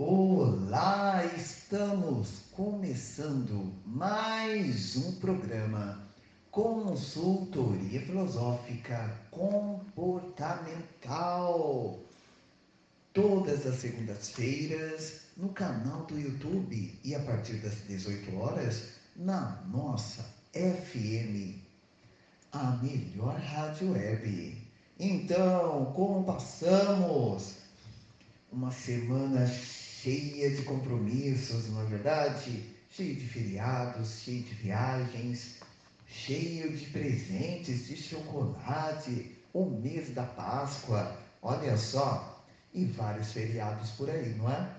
Olá, estamos começando mais um programa Consultoria Filosófica Comportamental. Todas as segundas-feiras no canal do YouTube e a partir das 18 horas na nossa FM, a melhor rádio web. Então, como passamos? Uma semana cheia de compromissos, não é verdade? Cheio de feriados, cheio de viagens, cheio de presentes, de chocolate, o mês da Páscoa, olha só, e vários feriados por aí, não é?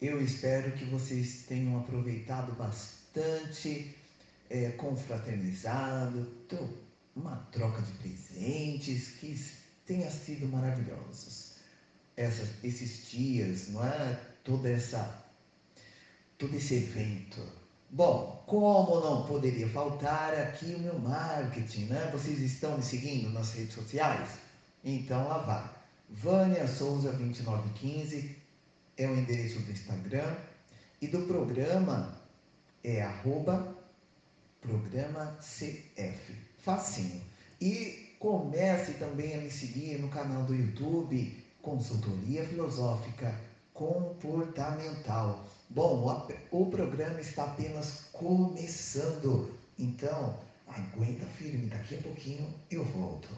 Eu espero que vocês tenham aproveitado bastante, é, confraternizado, uma troca de presentes que tenha sido maravilhosos essas, esses dias, não é? Toda essa, todo esse evento. Bom, como não poderia faltar aqui o meu marketing, né? Vocês estão me seguindo nas redes sociais? Então lá vai. Vânia Souza 2915 é o endereço do Instagram e do programa é arroba programa CF. Facinho. E comece também a me seguir no canal do YouTube Consultoria Filosófica Comportamental. Bom, o programa está apenas começando, então aguenta firme, daqui a pouquinho eu volto.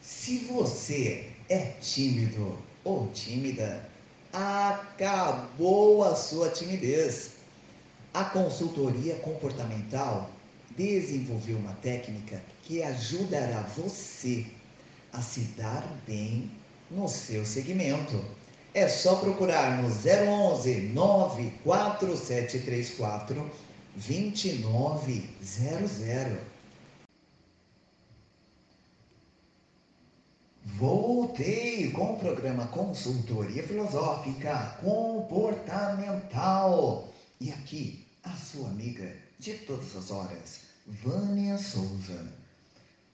Se você é tímido ou tímida, acabou a sua timidez. A consultoria comportamental desenvolveu uma técnica que ajudará você a se dar bem no seu segmento. É só procurar no 011 94734 2900. Voltei com o programa Consultoria Filosófica Comportamental. E aqui, a sua amiga de todas as horas, Vânia Souza.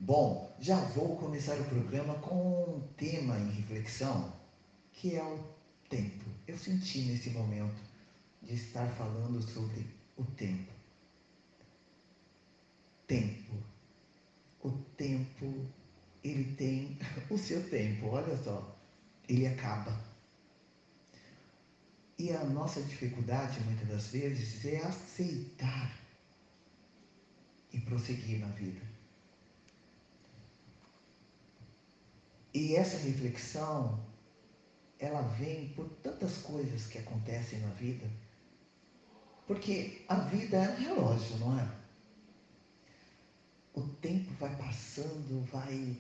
Bom, já vou começar o programa com um tema em reflexão, que é o tempo. Eu senti nesse momento de estar falando sobre o tempo. Tempo. O tempo, ele tem o seu tempo, olha só. Ele acaba. E a nossa dificuldade, muitas das vezes, é aceitar e prosseguir na vida. E essa reflexão, ela vem por tantas coisas que acontecem na vida. Porque a vida é um relógio, não é? O tempo vai passando, vai,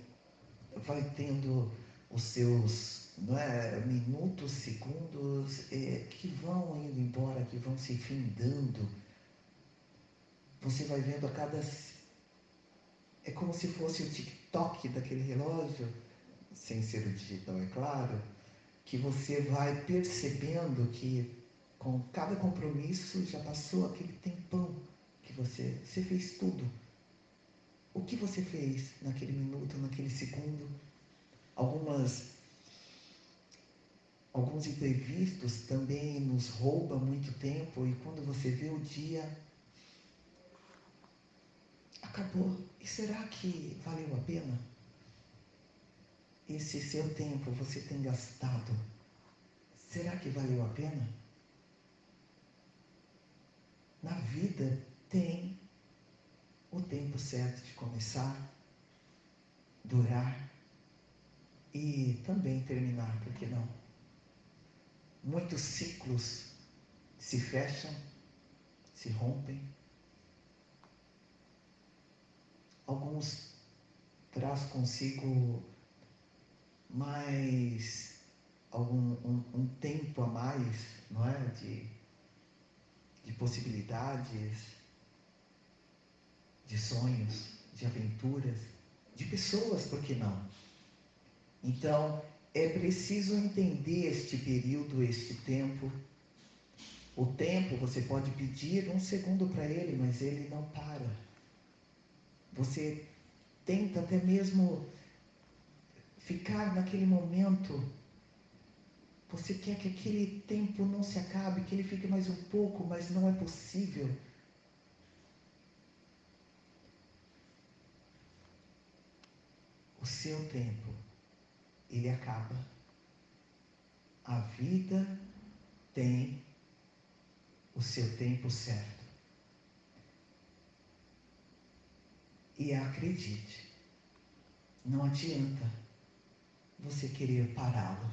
vai tendo os seus não é, minutos, segundos é, que vão indo embora, que vão se findando. Você vai vendo a cada. É como se fosse o tic-toc daquele relógio sem ser o digital, é claro, que você vai percebendo que com cada compromisso já passou aquele tempão que você, você fez tudo. O que você fez naquele minuto, naquele segundo? Algumas alguns imprevistos também nos roubam muito tempo e quando você vê o dia acabou. E será que valeu a pena? Esse seu tempo você tem gastado, será que valeu a pena? Na vida tem o tempo certo de começar, durar e também terminar, por que não? Muitos ciclos se fecham, se rompem. Alguns traz consigo mais algum um, um tempo a mais, não é? De, de possibilidades, de sonhos, de aventuras, de pessoas, por que não? Então, é preciso entender este período, este tempo. O tempo, você pode pedir um segundo para ele, mas ele não para. Você tenta até mesmo ficar naquele momento Você quer que aquele tempo não se acabe, que ele fique mais um pouco, mas não é possível. O seu tempo, ele acaba. A vida tem o seu tempo certo. E acredite, não adianta você querer pará-lo.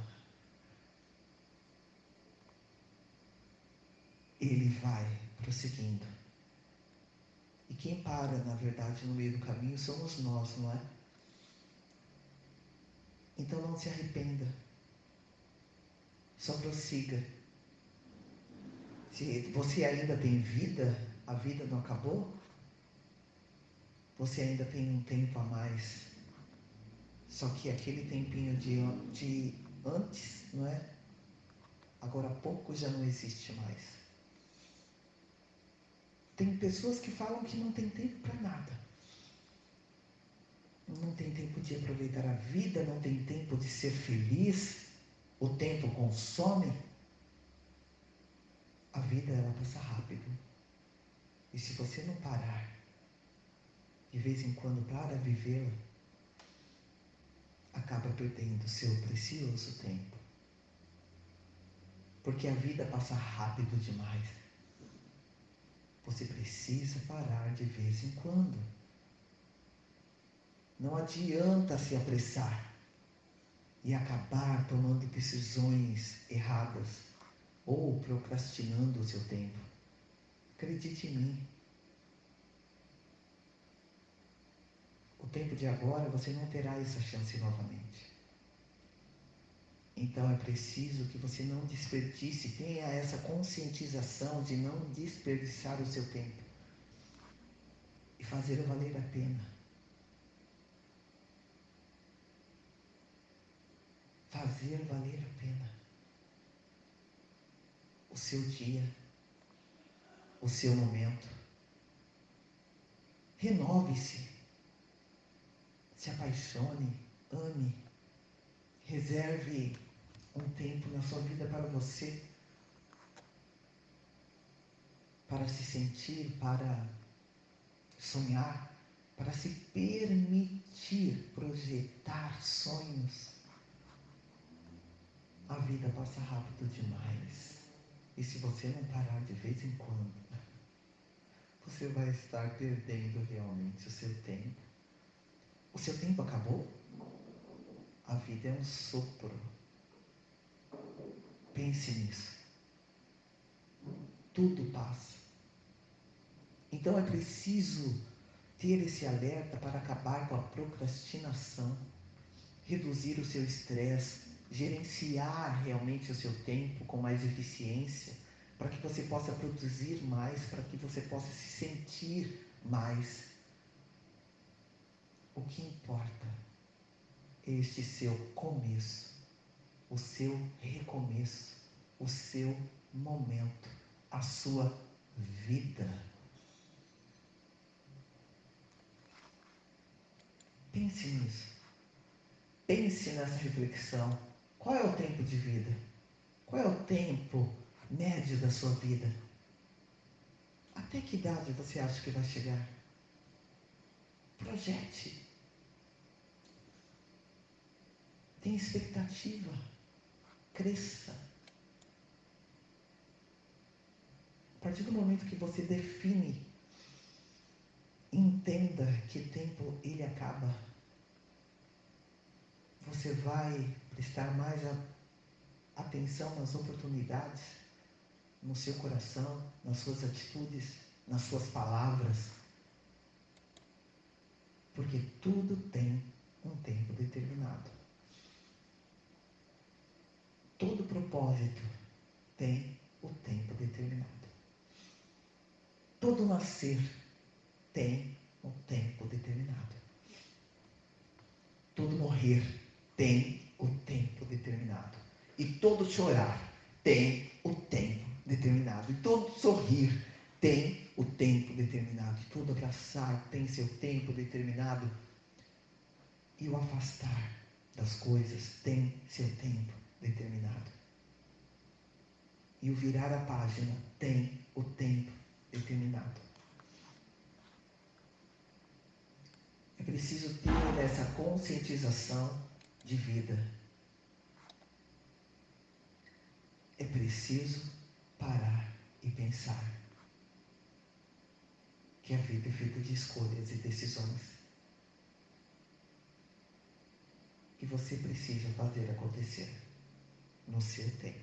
Ele vai prosseguindo. E quem para, na verdade, no meio do caminho somos nós, não é? Então não se arrependa. Só prossiga. Se você ainda tem vida, a vida não acabou, você ainda tem um tempo a mais. Só que aquele tempinho de, de antes, não é? Agora há pouco já não existe mais. Tem pessoas que falam que não tem tempo para nada. Não tem tempo de aproveitar a vida, não tem tempo de ser feliz. O tempo consome. A vida ela passa rápido. E se você não parar, de vez em quando para vivê-la, acaba perdendo seu precioso tempo. Porque a vida passa rápido demais. Você precisa parar de vez em quando. Não adianta se apressar e acabar tomando decisões erradas ou procrastinando o seu tempo. Acredite em mim. O tempo de agora você não terá essa chance novamente. Então é preciso que você não desperdice, tenha essa conscientização de não desperdiçar o seu tempo e fazer valer a pena. Fazer valer a pena o seu dia, o seu momento. Renove-se, se apaixone, ame, reserve um tempo na sua vida para você, para se sentir, para sonhar, para se permitir projetar sonhos. A vida passa rápido demais. E se você não parar de vez em quando, você vai estar perdendo realmente o seu tempo. O seu tempo acabou? A vida é um sopro. Pense nisso. Tudo passa. Então é preciso ter esse alerta para acabar com a procrastinação, reduzir o seu estresse, gerenciar realmente o seu tempo com mais eficiência, para que você possa produzir mais, para que você possa se sentir mais. O que importa é este seu começo, o seu recomeço, o seu momento, a sua vida. Pense nisso. Pense nessa reflexão. Qual é o tempo de vida? Qual é o tempo médio da sua vida? Até que idade você acha que vai chegar? Projete. Tenha expectativa. Cresça. A partir do momento que você define, entenda que tempo ele acaba. Você vai prestar mais atenção nas oportunidades, no seu coração, nas suas atitudes, nas suas palavras. Porque tudo tem um tempo determinado. Todo propósito tem o tempo determinado. Todo nascer tem um tempo determinado. Todo morrer tem o tempo determinado. E todo chorar tem o tempo determinado. E todo sorrir tem o tempo determinado. E todo abraçar tem seu tempo determinado. E o afastar das coisas tem seu tempo determinado. E o virar a página tem o tempo determinado. É preciso ter essa conscientização de vida. É preciso parar e pensar que a vida é feita de escolhas e decisões. Que você precisa fazer acontecer no seu tempo.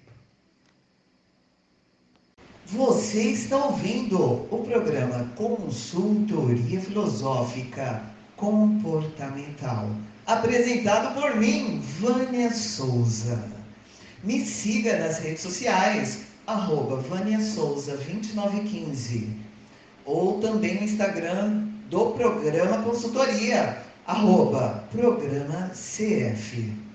Você está ouvindo o programa Consultoria Filosófica Comportamental, apresentado por mim, Vânia Souza. Me siga nas redes sociais, arroba Vânia Souza 2915, ou também no Instagram do programa Consultoria, arroba Programa CF.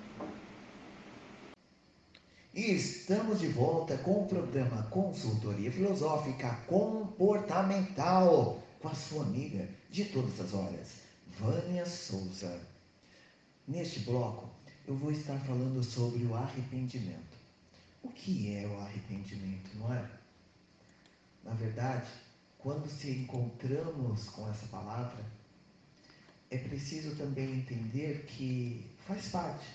E estamos de volta com o programa Consultoria Filosófica Comportamental com a sua amiga de todas as horas, Vânia Souza. Neste bloco, eu vou estar falando sobre o arrependimento. O que é o arrependimento, não é? Na verdade, quando se encontramos com essa palavra, é preciso também entender que faz parte.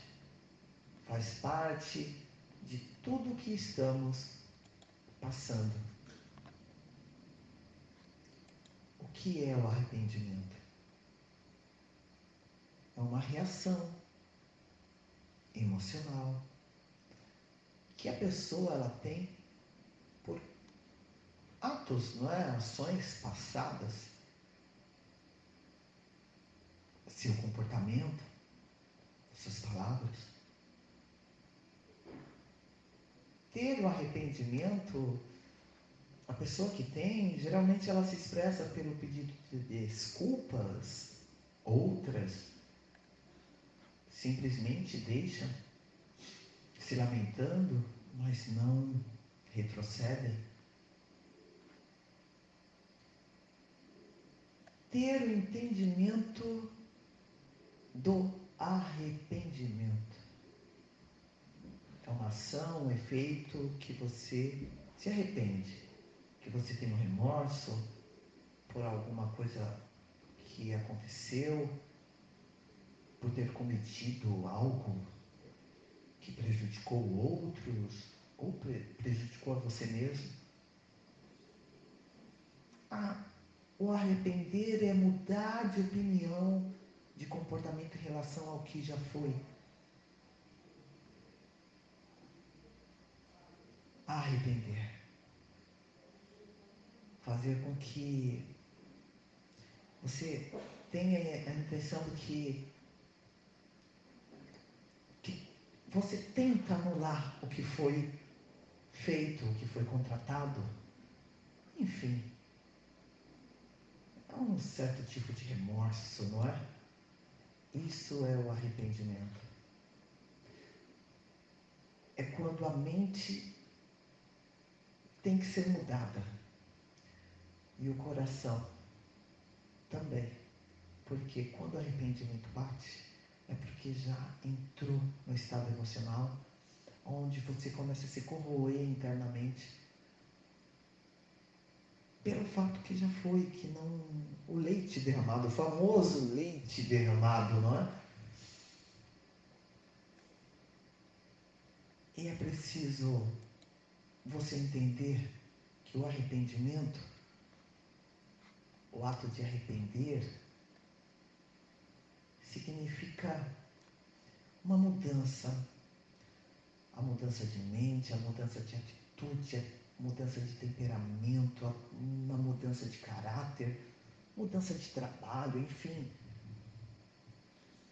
Faz parte de tudo que estamos passando. O que é o arrependimento? É uma reação emocional que a pessoa ela tem por atos, não é? Ações passadas, seu comportamento, suas palavras. Ter o arrependimento, a pessoa que tem, geralmente ela se expressa pelo pedido de desculpas, outras simplesmente deixam se lamentando, mas não retrocedem. Ter o entendimento do arrependimento. É uma ação, um efeito que você se arrepende, que você tem um remorso por alguma coisa que aconteceu, por ter cometido algo que prejudicou outros ou prejudicou a você mesmo. Ah, o arrepender é mudar de opinião, de comportamento em relação ao que já foi. Arrepender. Fazer com que você tenha a impressão de que, que você tenta anular o que foi feito, o que foi contratado. Enfim, é um certo tipo de remorso, não é? Isso é o arrependimento. É quando a mente tem que ser mudada. E o coração também. Porque quando o arrependimento bate, é porque já entrou no estado emocional onde você começa a se corroer internamente pelo fato que já foi, que não. O leite derramado, o famoso leite derramado, não é? E é preciso você entender que o arrependimento, o ato de arrepender, significa uma mudança. A mudança de mente, a mudança de atitude, a mudança de temperamento, uma mudança de caráter, mudança de trabalho, enfim.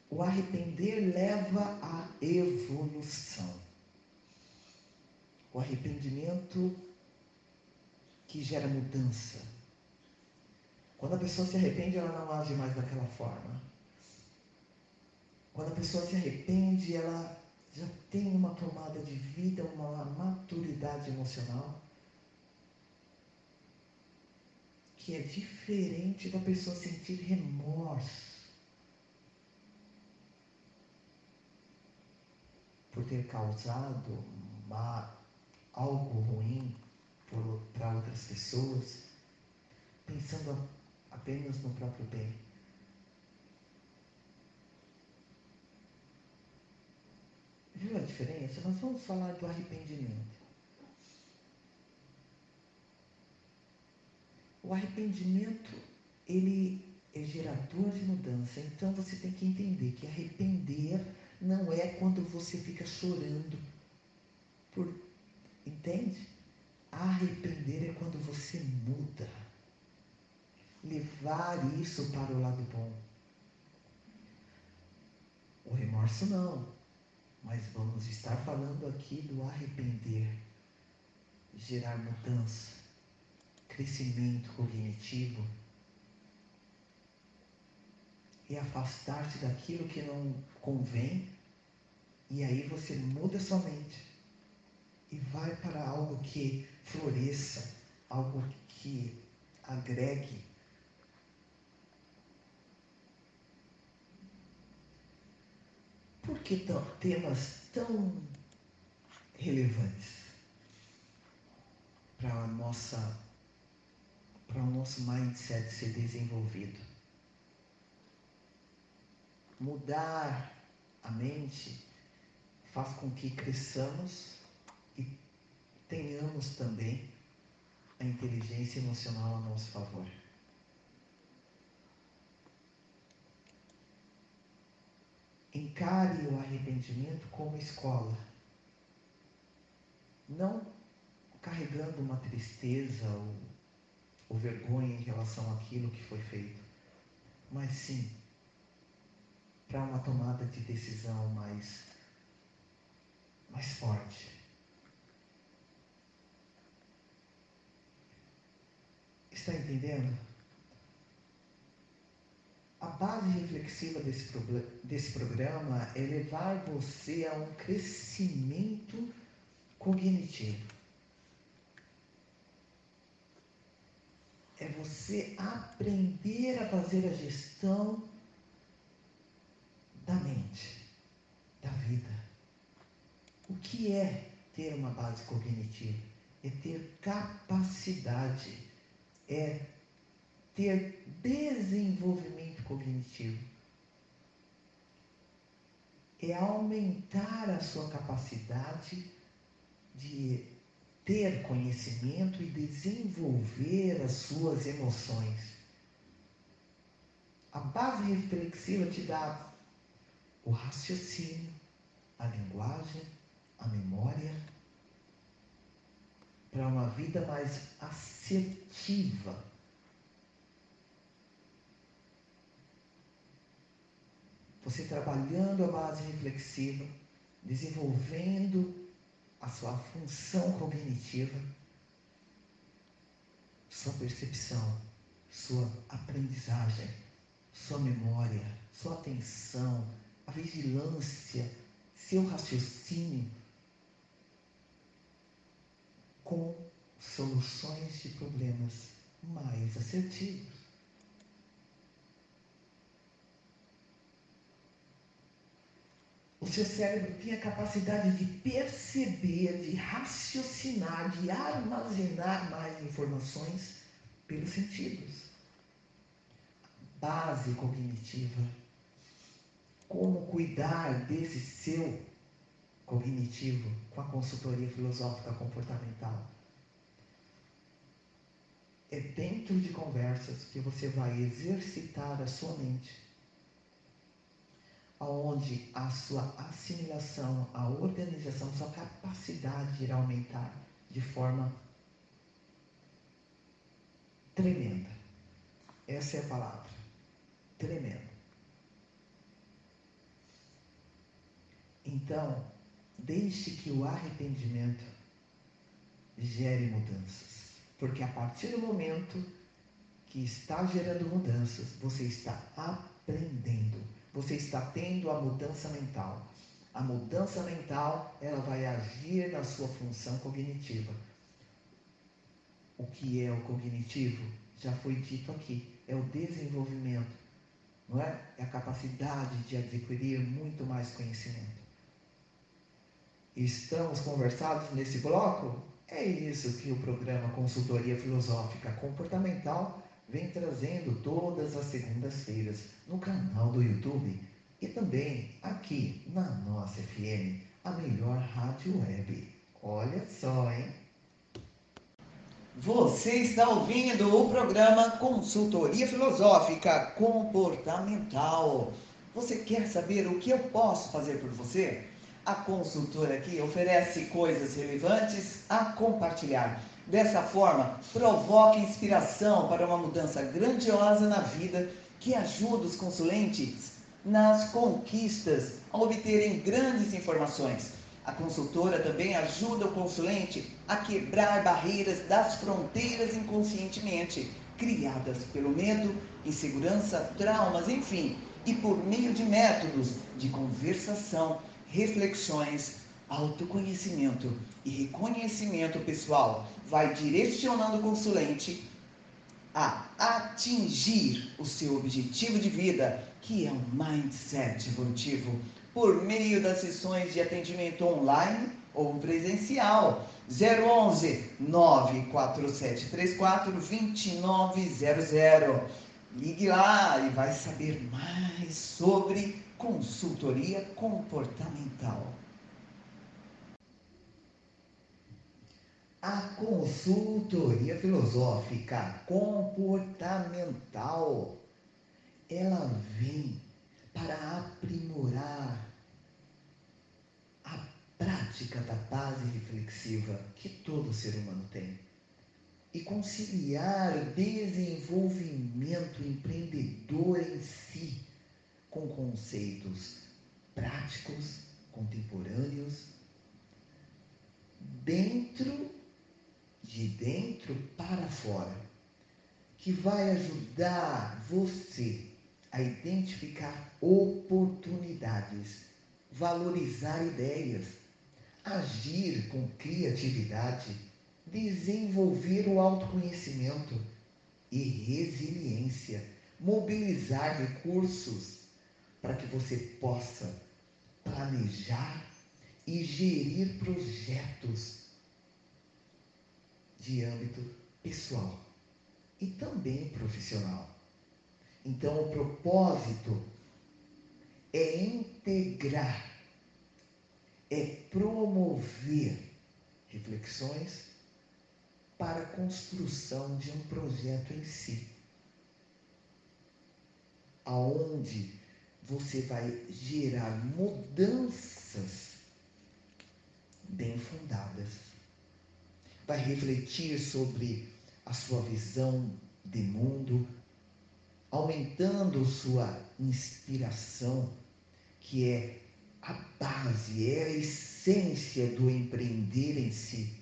O arrepender leva à evolução o arrependimento que gera mudança. Quando a pessoa se arrepende, ela não age mais daquela forma. Quando a pessoa se arrepende, ela já tem uma tomada de vida, uma maturidade emocional que é diferente da pessoa sentir remorso por ter causado uma algo ruim para outras pessoas, pensando apenas no próprio bem. Viu a diferença? Nós vamos falar do arrependimento. O arrependimento, ele é gerador de mudança. Então você tem que entender que arrepender não é quando você fica chorando. Por, entende? Arrepender é quando você muda. Levar isso para o lado bom. O remorso não. Mas vamos estar falando aqui do arrepender. Gerar mudança, crescimento cognitivo e afastar-se daquilo que não convém, e aí você muda sua mente e vai para algo que floresça, algo que agregue. Por que temas tão relevantes para a nossa para o nosso mindset ser desenvolvido? Mudar a mente faz com que cresçamos tenhamos também a inteligência emocional a nosso favor. Encare o arrependimento como escola, não carregando uma tristeza ou, ou vergonha em relação àquilo que foi feito, mas sim para uma tomada de decisão mais mais forte. Está entendendo? A base reflexiva desse, desse programa é levar você a um crescimento cognitivo. É você aprender a fazer a gestão da mente, da vida. O que é ter uma base cognitiva? É ter capacidade, é ter desenvolvimento cognitivo. É aumentar a sua capacidade de ter conhecimento e desenvolver as suas emoções. A base reflexiva te dá o raciocínio, a linguagem, a memória, para uma vida mais assertiva. Você trabalhando a base reflexiva, desenvolvendo a sua função cognitiva, sua percepção, sua aprendizagem, sua memória, sua atenção, a vigilância, seu raciocínio com soluções de problemas mais assertivos. O seu cérebro tem a capacidade de perceber, de raciocinar, de armazenar mais informações pelos sentidos. Base cognitiva como cuidar desse seu cognitivo com a consultoria filosófica comportamental. É dentro de conversas que você vai exercitar a sua mente, aonde a sua assimilação, a organização, sua capacidade irá aumentar de forma tremenda. Essa é a palavra. Tremenda. Então, deixe que o arrependimento gere mudanças. Porque a partir do momento que está gerando mudanças, você está aprendendo, você está tendo a mudança mental. A mudança mental, ela vai agir na sua função cognitiva. O que é o cognitivo? Já foi dito aqui, é o desenvolvimento, não é? É a capacidade de adquirir muito mais conhecimento. Estamos conversados nesse bloco? É isso que o programa Consultoria Filosófica Comportamental vem trazendo todas as segundas-feiras no canal do YouTube e também aqui na nossa FM, a melhor rádio web. Olha só, hein? Você está ouvindo o programa Consultoria Filosófica Comportamental. Você quer saber o que eu posso fazer por você? A consultora aqui oferece coisas relevantes a compartilhar. Dessa forma, provoca inspiração para uma mudança grandiosa na vida que ajuda os consulentes nas conquistas a obterem grandes informações. A consultora também ajuda o consulente a quebrar barreiras das fronteiras inconscientemente criadas pelo medo, insegurança, traumas, enfim, e por meio de métodos de conversação reflexões, autoconhecimento e reconhecimento pessoal vai direcionando o consulente a atingir o seu objetivo de vida, que é o mindset evolutivo, por meio das sessões de atendimento online ou presencial. 011 94734 2900. Ligue lá e vai saber mais sobre consultoria comportamental. A consultoria filosófica comportamental, ela vem para aprimorar a prática da base reflexiva que todo ser humano tem e conciliar o desenvolvimento empreendedor em si com conceitos práticos, contemporâneos, dentro de dentro para fora, que vai ajudar você a identificar oportunidades, valorizar ideias, agir com criatividade, desenvolver o autoconhecimento e resiliência, mobilizar recursos para que você possa planejar e gerir projetos de âmbito pessoal e também profissional. Então, o propósito é integrar, é promover reflexões para a construção de um projeto em si, aonde você vai gerar mudanças bem fundadas. Vai refletir sobre a sua visão de mundo, aumentando sua inspiração, que é a base, é a essência do empreender em si.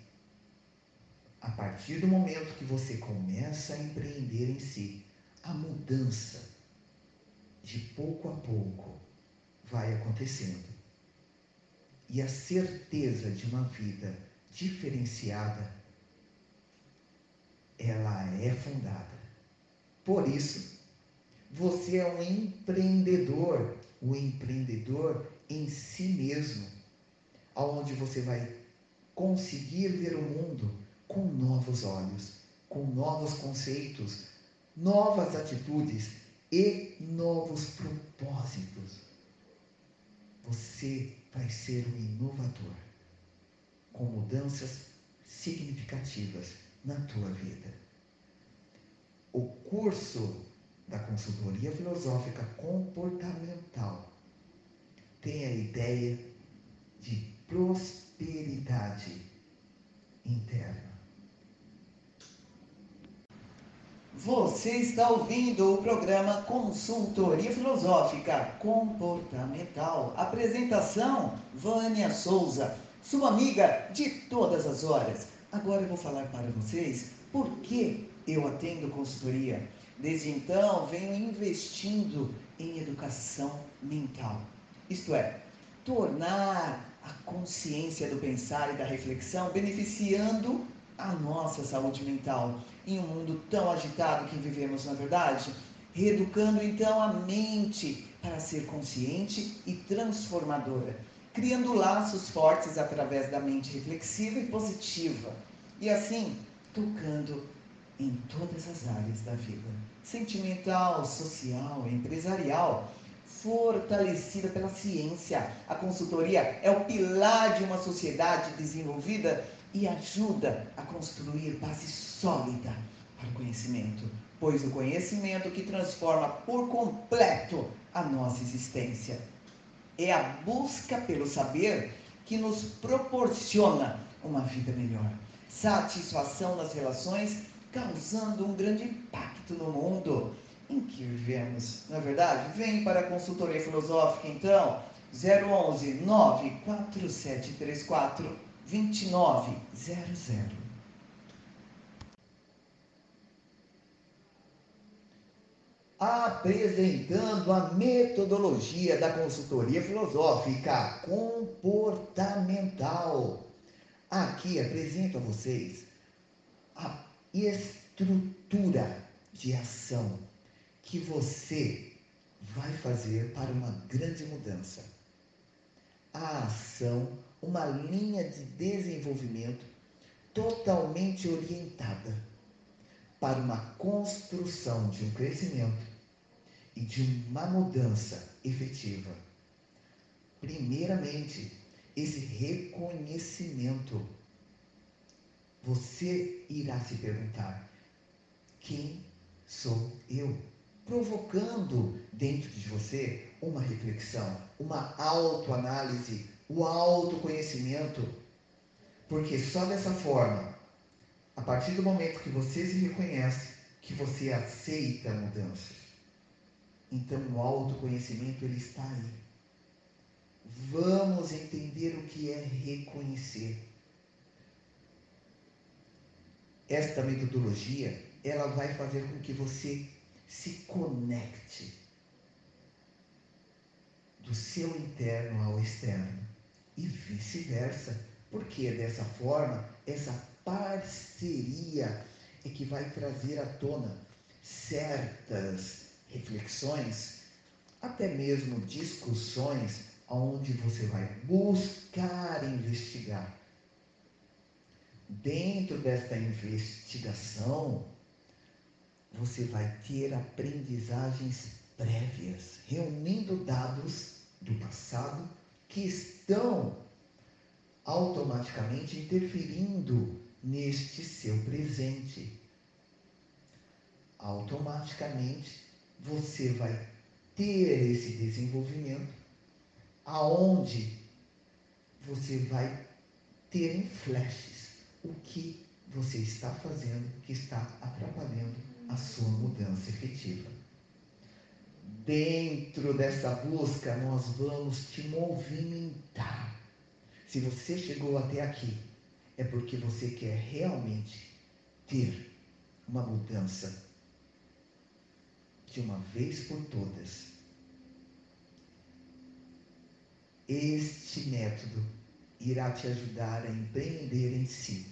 A partir do momento que você começa a empreender em si, a mudança de pouco a pouco, vai acontecendo. E a certeza de uma vida diferenciada, ela é fundada. Por isso, você é um empreendedor, o um empreendedor em si mesmo, aonde você vai conseguir ver o mundo com novos olhos, com novos conceitos, novas atitudes e novos propósitos. Você vai ser um inovador, com mudanças significativas na tua vida. O curso da consultoria filosófica comportamental tem a ideia de prosperidade interna. Você está ouvindo o programa Consultoria Filosófica Comportamental. Apresentação: Vânia Souza, sua amiga de todas as horas. Agora eu vou falar para vocês por que eu atendo consultoria. Desde então, venho investindo em educação mental. Isto é, tornar a consciência do pensar e da reflexão beneficiando a nossa saúde mental em um mundo tão agitado que vivemos, na é verdade? Reeducando então a mente para ser consciente e transformadora. criando laços fortes através da mente reflexiva e positiva, e assim tocando em todas as áreas da vida sentimental, social, empresarial, fortalecida pela ciência. A consultoria é o pilar de uma sociedade desenvolvida e ajuda a construir base sólida para o conhecimento, pois o conhecimento que transforma por completo a nossa existência. É a busca pelo saber que nos proporciona uma vida melhor, satisfação nas relações, causando um grande impacto no mundo em que vivemos. Na é verdade, vem para a consultoria filosófica então, 011 94734 2900. apresentando a metodologia da consultoria filosófica comportamental. Aqui apresento a vocês a estrutura de ação que você vai fazer para uma grande mudança. A ação, uma linha de desenvolvimento totalmente orientada para uma construção de um crescimento e de uma mudança efetiva. Primeiramente, esse reconhecimento. Você irá se perguntar: quem sou eu? Provocando dentro de você uma reflexão, uma autoanálise, o autoconhecimento. Porque só dessa forma, a partir do momento que você se reconhece, que você aceita mudanças, então o autoconhecimento ele está aí. Vamos entender o que é reconhecer. Esta metodologia, ela vai fazer com que você se conecte do seu interno ao externo e vice-versa, porque dessa forma, essa parceria é que vai trazer à tona certas reflexões, até mesmo discussões, onde você vai buscar investigar. Dentro desta investigação, você vai ter aprendizagens prévias, reunindo dados do passado que estão automaticamente interferindo neste seu presente. Automaticamente você vai ter esse desenvolvimento aonde você vai ter em flashes o que você está fazendo que está atrapalhando a sua mudança efetiva. Dentro dessa busca, nós vamos te movimentar. Se você chegou até aqui, é porque você quer realmente ter uma mudança de uma vez por todas. Este método irá te ajudar a empreender em si.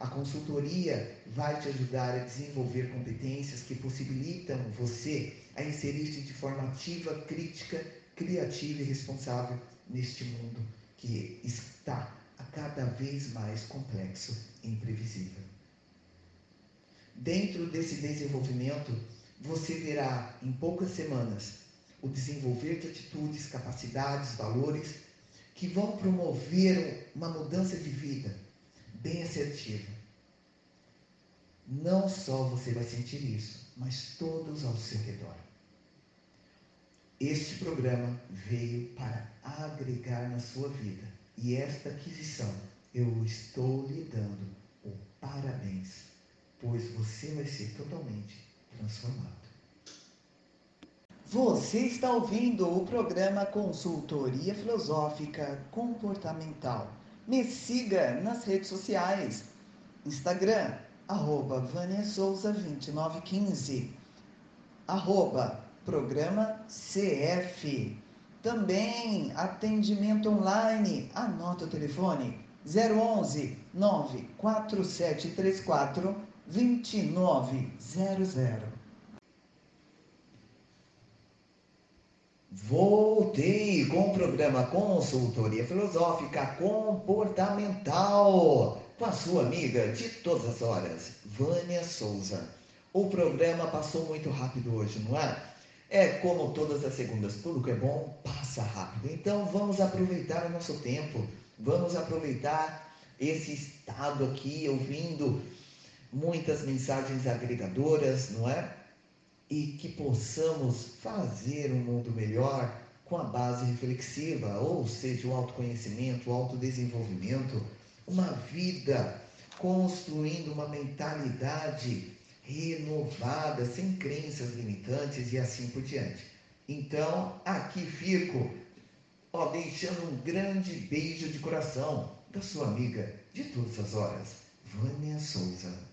A consultoria vai te ajudar a desenvolver competências que possibilitam você a inserir-se de forma ativa, crítica, criativa e responsável neste mundo que está cada vez mais complexo e imprevisível. Dentro desse desenvolvimento, você verá em poucas semanas o desenvolver de atitudes, capacidades, valores que vão promover uma mudança de vida bem assertiva. Não só você vai sentir isso, mas todos ao seu redor. Este programa veio para agregar na sua vida e esta aquisição eu estou lhe dando o parabéns, pois você vai ser totalmente transformado. Você está ouvindo o programa Consultoria Filosófica Comportamental. Me siga nas redes sociais. Instagram, arroba Vânia Souza 2915. Arroba Programa CF. Também atendimento online. Anota o telefone 011 94734 2900. Voltei com o programa Consultoria Filosófica Comportamental com a sua amiga de todas as horas, Vânia Souza. O programa passou muito rápido hoje, não é? É como todas as segundas, tudo que é bom passa rápido. Então vamos aproveitar o nosso tempo, vamos aproveitar esse estado aqui, ouvindo muitas mensagens agregadoras, não é? E que possamos fazer um mundo melhor com a base reflexiva, ou seja, o autoconhecimento, o autodesenvolvimento, uma vida construindo uma mentalidade renovada, sem crenças limitantes e assim por diante. Então, aqui fico, ó, deixando um grande beijo de coração da sua amiga de todas as horas, Vânia Souza.